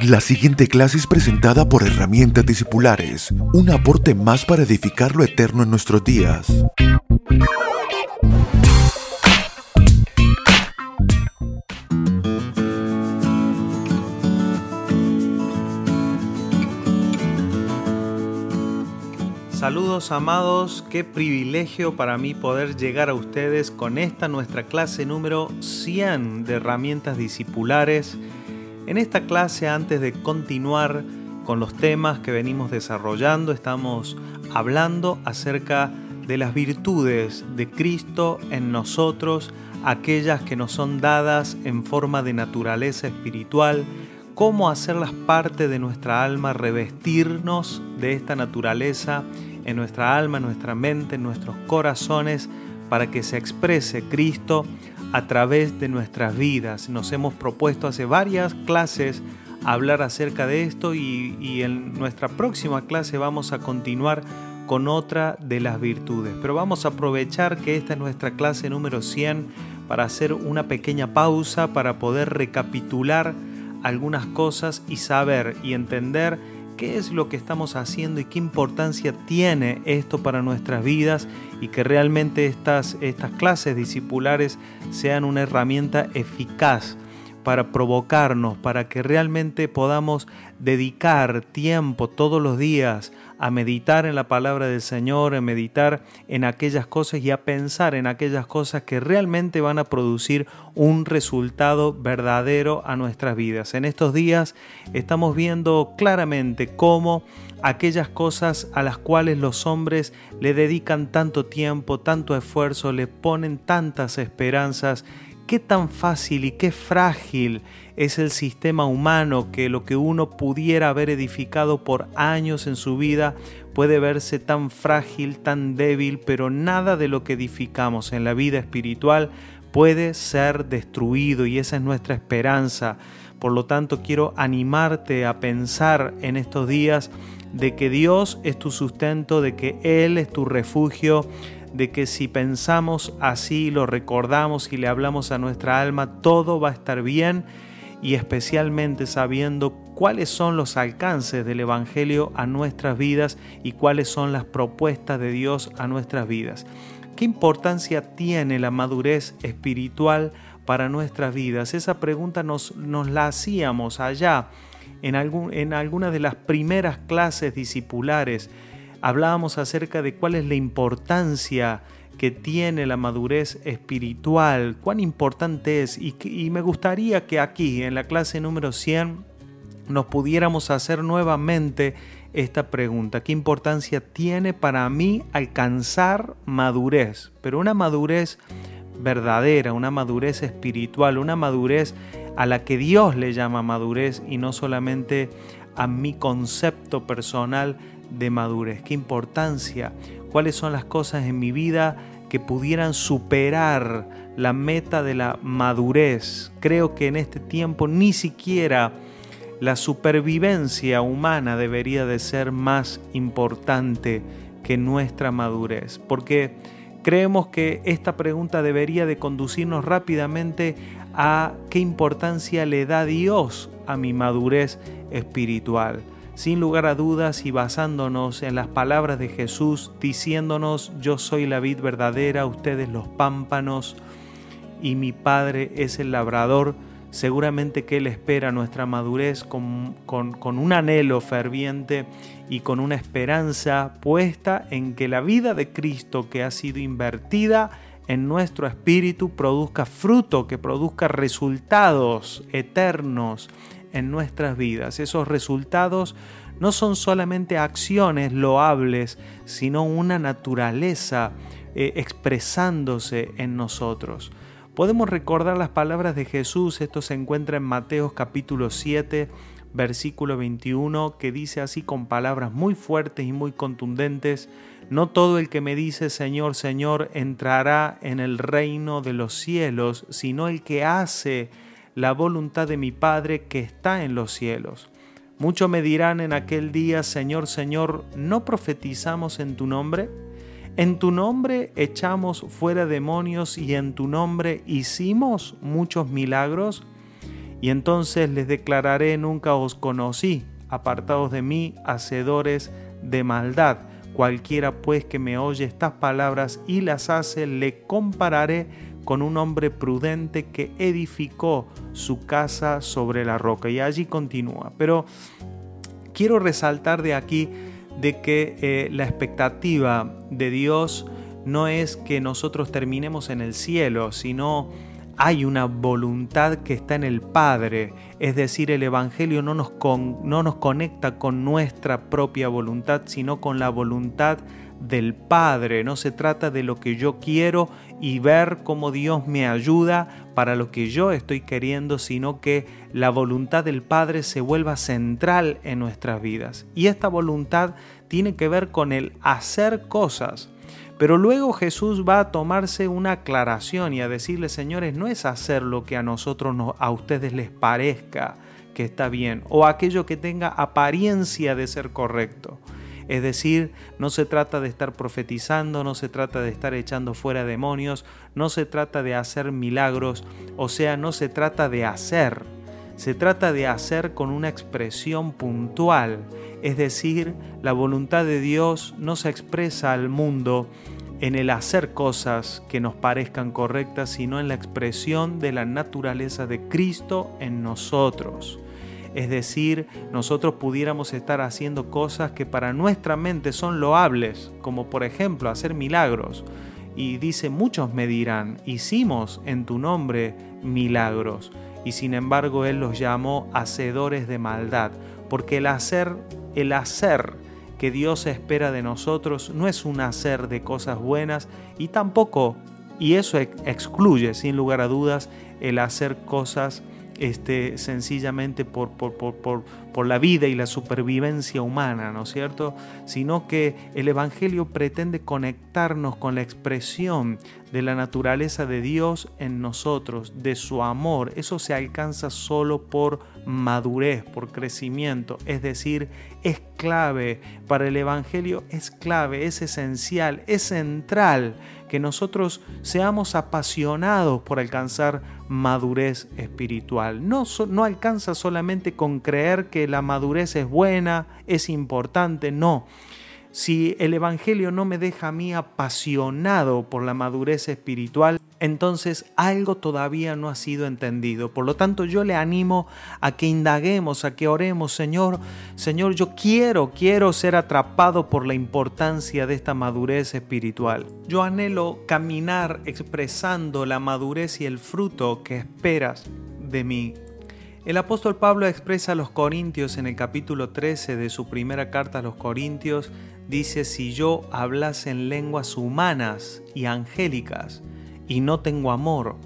La siguiente clase es presentada por Herramientas Discipulares, un aporte más para edificar lo eterno en nuestros días. Saludos amados, qué privilegio para mí poder llegar a ustedes con esta nuestra clase número 100 de herramientas discipulares. En esta clase, antes de continuar con los temas que venimos desarrollando, estamos hablando acerca de las virtudes de Cristo en nosotros, aquellas que nos son dadas en forma de naturaleza espiritual, cómo hacerlas parte de nuestra alma, revestirnos de esta naturaleza en nuestra alma, en nuestra mente, en nuestros corazones, para que se exprese Cristo a través de nuestras vidas. Nos hemos propuesto hace varias clases hablar acerca de esto y, en nuestra próxima clase vamos a continuar con otra de las virtudes. Pero vamos a aprovechar que esta es nuestra clase número 100 para hacer una pequeña pausa para poder recapitular algunas cosas y saber y entender qué es lo que estamos haciendo y qué importancia tiene esto para nuestras vidas y que realmente estas, estas clases discipulares sean una herramienta eficaz para provocarnos, para que realmente podamos dedicar tiempo todos los días a meditar en la palabra del Señor, a meditar en aquellas cosas y a pensar en aquellas cosas que realmente van a producir un resultado verdadero a nuestras vidas. En estos días estamos viendo claramente cómo aquellas cosas a las cuales los hombres le dedican tanto tiempo, tanto esfuerzo, le ponen tantas esperanzas, qué tan fácil y qué frágil es el sistema humano que lo que uno pudiera haber edificado por años en su vida puede verse tan frágil, tan débil, pero nada de lo que edificamos en la vida espiritual puede ser destruido y esa es nuestra esperanza. Por lo tanto, quiero animarte a pensar en estos días de que Dios es tu sustento, de que Él es tu refugio, de que si pensamos así, lo recordamos y le hablamos a nuestra alma, todo va a estar bien y especialmente sabiendo cuáles son los alcances del Evangelio a nuestras vidas y cuáles son las propuestas de Dios a nuestras vidas. ¿Qué importancia tiene la madurez espiritual para nuestras vidas? Esa pregunta nos, la hacíamos allá en, algún, en alguna de las primeras clases discipulares. Hablábamos acerca de cuál es la importancia que tiene la madurez espiritual, cuán importante es. Y, me gustaría que aquí, en la clase número 100, nos pudiéramos hacer nuevamente esta pregunta. ¿Qué importancia tiene para mí alcanzar madurez? Pero una madurez verdadera, una madurez espiritual, una madurez a la que Dios le llama madurez y no solamente a mi concepto personal de madurez. ¿Qué importancia? cuáles son las cosas en mi vida que pudieran superar la meta de la madurez. Creo que en este tiempo ni siquiera la supervivencia humana debería de ser más importante que nuestra madurez, porque creemos que esta pregunta debería de conducirnos rápidamente a qué importancia le da Dios a mi madurez espiritual sin lugar a dudas y basándonos en las palabras de Jesús, diciéndonos, yo soy la vid verdadera, ustedes los pámpanos, y mi Padre es el labrador, seguramente que Él espera nuestra madurez con, con, un anhelo ferviente y con una esperanza puesta en que la vida de Cristo que ha sido invertida en nuestro espíritu produzca fruto, que produzca resultados eternos en nuestras vidas. Esos resultados no son solamente acciones loables, sino una naturaleza eh, expresándose en nosotros. Podemos recordar las palabras de Jesús, esto se encuentra en Mateo capítulo 7, versículo 21, que dice así con palabras muy fuertes y muy contundentes, no todo el que me dice Señor, Señor entrará en el reino de los cielos, sino el que hace la voluntad de mi Padre que está en los cielos. Muchos me dirán en aquel día, Señor, Señor, ¿no profetizamos en tu nombre? En tu nombre echamos fuera demonios y en tu nombre hicimos muchos milagros. Y entonces les declararé, nunca os conocí, apartados de mí, hacedores de maldad. Cualquiera pues que me oye estas palabras y las hace, le compararé con un hombre prudente que edificó su casa sobre la roca. Y allí continúa. Pero quiero resaltar de aquí de que eh, la expectativa de Dios no es que nosotros terminemos en el cielo, sino hay una voluntad que está en el Padre, es decir, el Evangelio no nos, no nos conecta con nuestra propia voluntad, sino con la voluntad del Padre. No se trata de lo que yo quiero y ver cómo Dios me ayuda para lo que yo estoy queriendo, sino que la voluntad del Padre se vuelva central en nuestras vidas. Y esta voluntad tiene que ver con el hacer cosas. Pero luego Jesús va a tomarse una aclaración y a decirle, señores, no es hacer lo que a nosotros, a ustedes les parezca que está bien o aquello que tenga apariencia de ser correcto es decir, no se trata de estar profetizando, no se trata de estar echando fuera demonios, no se trata de hacer milagros, o sea, no se trata de hacer, se trata de hacer con una expresión puntual, es decir, la voluntad de Dios no se expresa al mundo en el hacer cosas que nos parezcan correctas, sino en la expresión de la naturaleza de Cristo en nosotros. Es decir, nosotros pudiéramos estar haciendo cosas que para nuestra mente son loables, como por ejemplo hacer milagros. Y dice, muchos me dirán, hicimos en tu nombre milagros. Y sin embargo Él los llamó hacedores de maldad, porque el hacer, el hacer que Dios espera de nosotros no es un hacer de cosas buenas y tampoco, y eso excluye sin lugar a dudas, el hacer cosas este, sencillamente por, por, por, por, la vida y la supervivencia humana, ¿no es cierto? Sino que el Evangelio pretende conectarnos con la expresión de la naturaleza de Dios en nosotros, de su amor. Eso se alcanza solo por madurez, por crecimiento. Es decir, es clave para el Evangelio, es clave, es esencial, es central que nosotros seamos apasionados por alcanzar madurez espiritual. No, no alcanza solamente con creer que la madurez es buena, es importante, no si el Evangelio no me deja a mí apasionado por la madurez espiritual, entonces algo todavía no ha sido entendido. Por lo tanto, yo le animo a que indaguemos, a que oremos, Señor, Señor, yo quiero, quiero ser atrapado por la importancia de esta madurez espiritual. Yo anhelo caminar expresando la madurez y el fruto que esperas de mí. El apóstol Pablo expresa a los Corintios en el capítulo 13 de su primera carta a los Corintios dice, si yo hablase en lenguas humanas y angélicas y no tengo amor,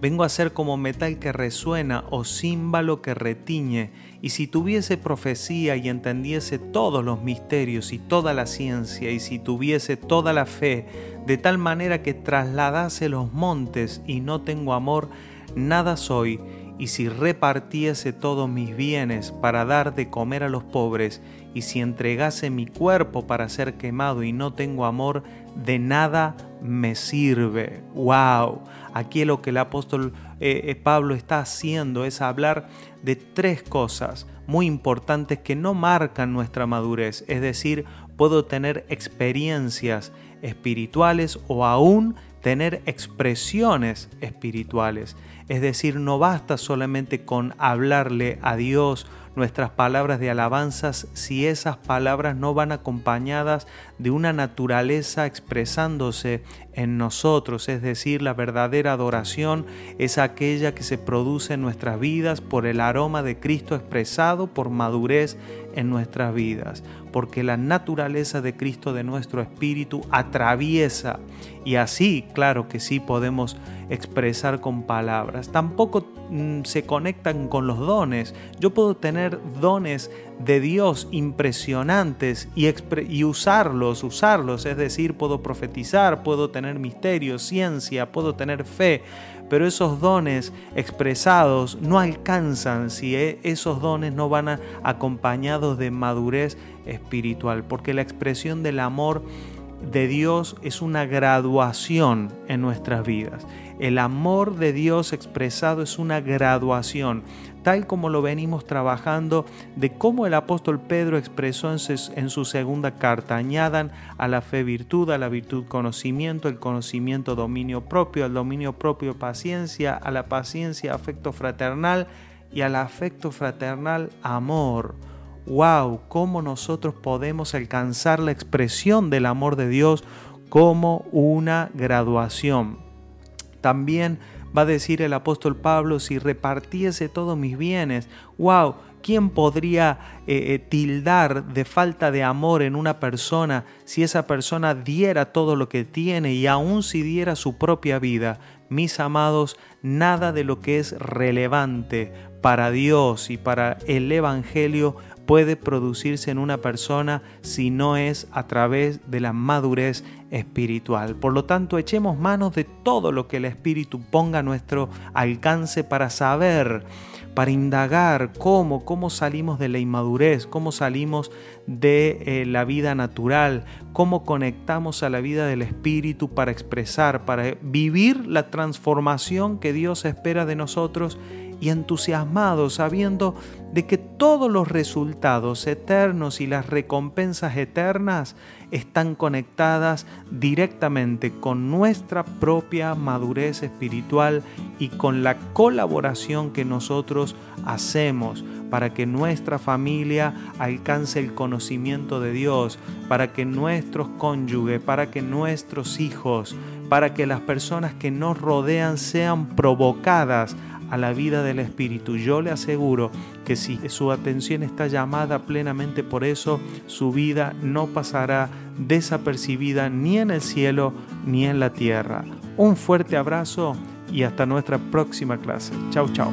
vengo a ser como metal que resuena o címbalo que retiñe, y si tuviese profecía y entendiese todos los misterios y toda la ciencia, y si tuviese toda la fe, de tal manera que trasladase los montes y no tengo amor, nada soy, y si repartiese todos mis bienes para dar de comer a los pobres, y si entregase mi cuerpo para ser quemado y no tengo amor, de nada me sirve. ¡Wow! Aquí lo que el apóstol eh, eh, Pablo está haciendo es hablar de tres cosas muy importantes que no marcan nuestra madurez. Es decir, puedo tener experiencias espirituales o aún tener expresiones espirituales. Es decir, no basta solamente con hablarle a Dios nuestras palabras de alabanzas si esas palabras no van acompañadas de una naturaleza expresándose en nosotros, es decir, la verdadera adoración es aquella que se produce en nuestras vidas por el aroma de Cristo expresado por madurez en nuestras vidas, porque la naturaleza de Cristo de nuestro espíritu atraviesa y así, claro que sí podemos expresar con palabras. Tampoco mm, se conectan con los dones. Yo puedo tener dones de Dios impresionantes y, usarlos, usarlos, es decir, puedo profetizar, puedo tener misterio, ciencia, puedo tener fe, pero esos dones expresados no alcanzan si e, esos dones no van acompañados de madurez espiritual, porque la expresión del amor de Dios es una graduación en nuestras vidas. El amor de Dios expresado es una graduación, tal como lo venimos trabajando de cómo el apóstol Pedro expresó en su segunda carta. Añadan a la fe virtud, a la virtud conocimiento, el conocimiento dominio propio, al dominio propio paciencia, a la paciencia afecto fraternal y al afecto fraternal amor wow, cómo nosotros podemos alcanzar la expresión del amor de Dios como una graduación. También va a decir el apóstol Pablo, si repartiese todos mis bienes, wow, ¿quién podría eh, eh, tildar de falta de amor en una persona si esa persona diera todo lo que tiene y aun si diera su propia vida? Mis amados, nada de lo que es relevante para Dios y para el Evangelio puede producirse en una persona si no es a través de la madurez espiritual. Por lo tanto, echemos manos de todo lo que el Espíritu ponga a nuestro alcance para saber, para indagar cómo, cómo salimos de la inmadurez, cómo salimos de eh, la vida natural, cómo conectamos a la vida del Espíritu para expresar, para vivir la transformación que Dios espera de nosotros y entusiasmados sabiendo de que todos los resultados eternos y las recompensas eternas están conectadas directamente con nuestra propia madurez espiritual y con la colaboración que nosotros hacemos para que nuestra familia alcance el conocimiento de Dios, para que nuestros cónyuges, para que nuestros hijos, para que las personas que nos rodean sean provocadas a la vida del Espíritu. Yo le aseguro que si su atención está llamada plenamente por eso, su vida no pasará desapercibida ni en el cielo ni en la tierra. Un fuerte abrazo y hasta nuestra próxima clase. Chao, chao.